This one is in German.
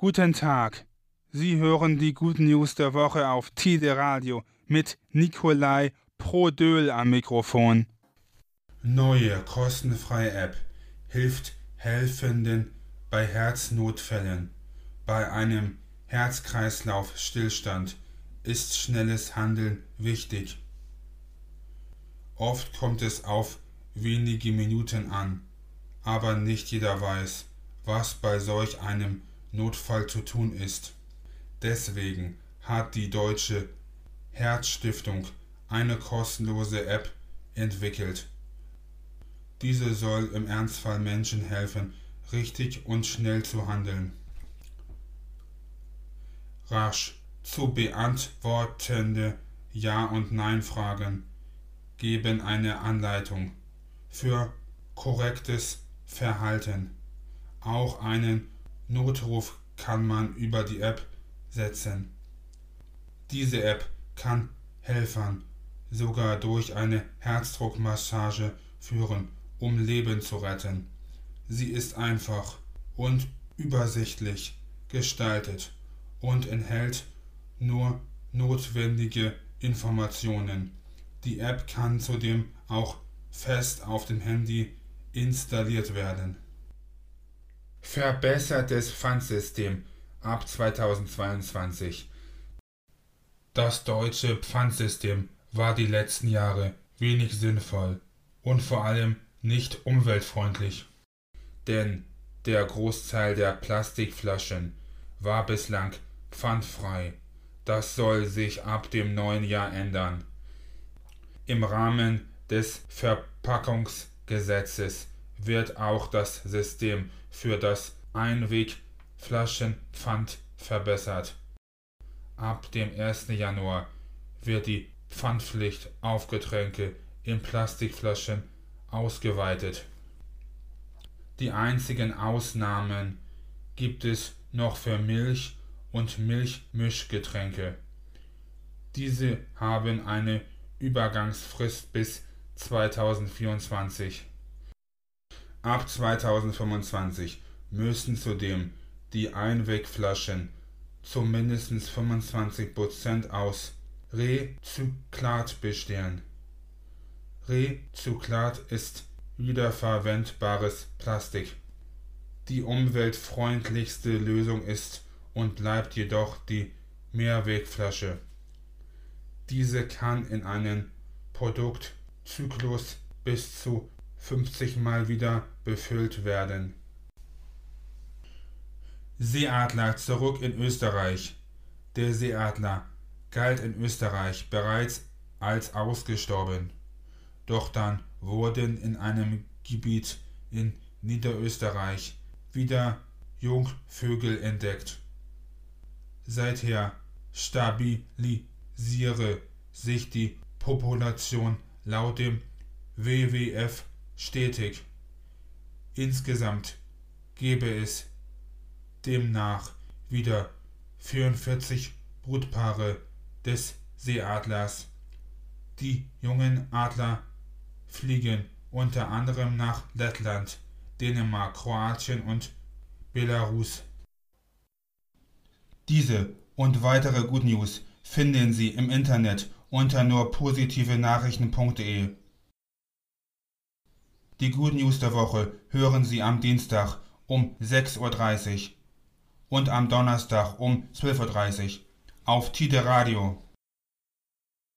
Guten Tag. Sie hören die Good News der Woche auf Tide Radio mit Nikolai Prodöl am Mikrofon. Neue kostenfreie App hilft Helfenden bei Herznotfällen. Bei einem Herzkreislauf-Stillstand ist schnelles Handeln wichtig. Oft kommt es auf wenige Minuten an, aber nicht jeder weiß, was bei solch einem Notfall zu tun ist. Deswegen hat die Deutsche Herzstiftung eine kostenlose App entwickelt. Diese soll im Ernstfall Menschen helfen, richtig und schnell zu handeln. Rasch zu beantwortende Ja- und Nein-Fragen geben eine Anleitung für korrektes Verhalten. Auch einen Notruf kann man über die App setzen. Diese App kann Helfern sogar durch eine Herzdruckmassage führen, um Leben zu retten. Sie ist einfach und übersichtlich gestaltet und enthält nur notwendige Informationen. Die App kann zudem auch fest auf dem Handy installiert werden. Verbessertes Pfandsystem ab 2022. Das deutsche Pfandsystem war die letzten Jahre wenig sinnvoll und vor allem nicht umweltfreundlich. Denn der Großteil der Plastikflaschen war bislang pfandfrei. Das soll sich ab dem neuen Jahr ändern. Im Rahmen des Verpackungsgesetzes wird auch das System für das Einwegflaschenpfand verbessert. Ab dem 1. Januar wird die Pfandpflicht auf Getränke in Plastikflaschen ausgeweitet. Die einzigen Ausnahmen gibt es noch für Milch und Milchmischgetränke. Diese haben eine Übergangsfrist bis 2024. Ab 2025 müssen zudem die Einwegflaschen zu mindestens 25% aus Rezyklat bestehen. Rezyklat ist wiederverwendbares Plastik. Die umweltfreundlichste Lösung ist und bleibt jedoch die Mehrwegflasche. Diese kann in einen Produktzyklus bis zu 50 Mal wieder befüllt werden. Seeadler zurück in Österreich. Der Seeadler galt in Österreich bereits als ausgestorben. Doch dann wurden in einem Gebiet in Niederösterreich wieder Jungvögel entdeckt. Seither stabilisiert siere sich die Population laut dem WWF stetig. Insgesamt gebe es demnach wieder 44 Brutpaare des Seeadlers. Die jungen Adler fliegen unter anderem nach Lettland, Dänemark, Kroatien und Belarus. Diese und weitere Good News finden Sie im Internet unter nur positive Nachrichten.de. Die Good News der Woche hören Sie am Dienstag um 6.30 Uhr und am Donnerstag um 12.30 Uhr auf Tide Radio.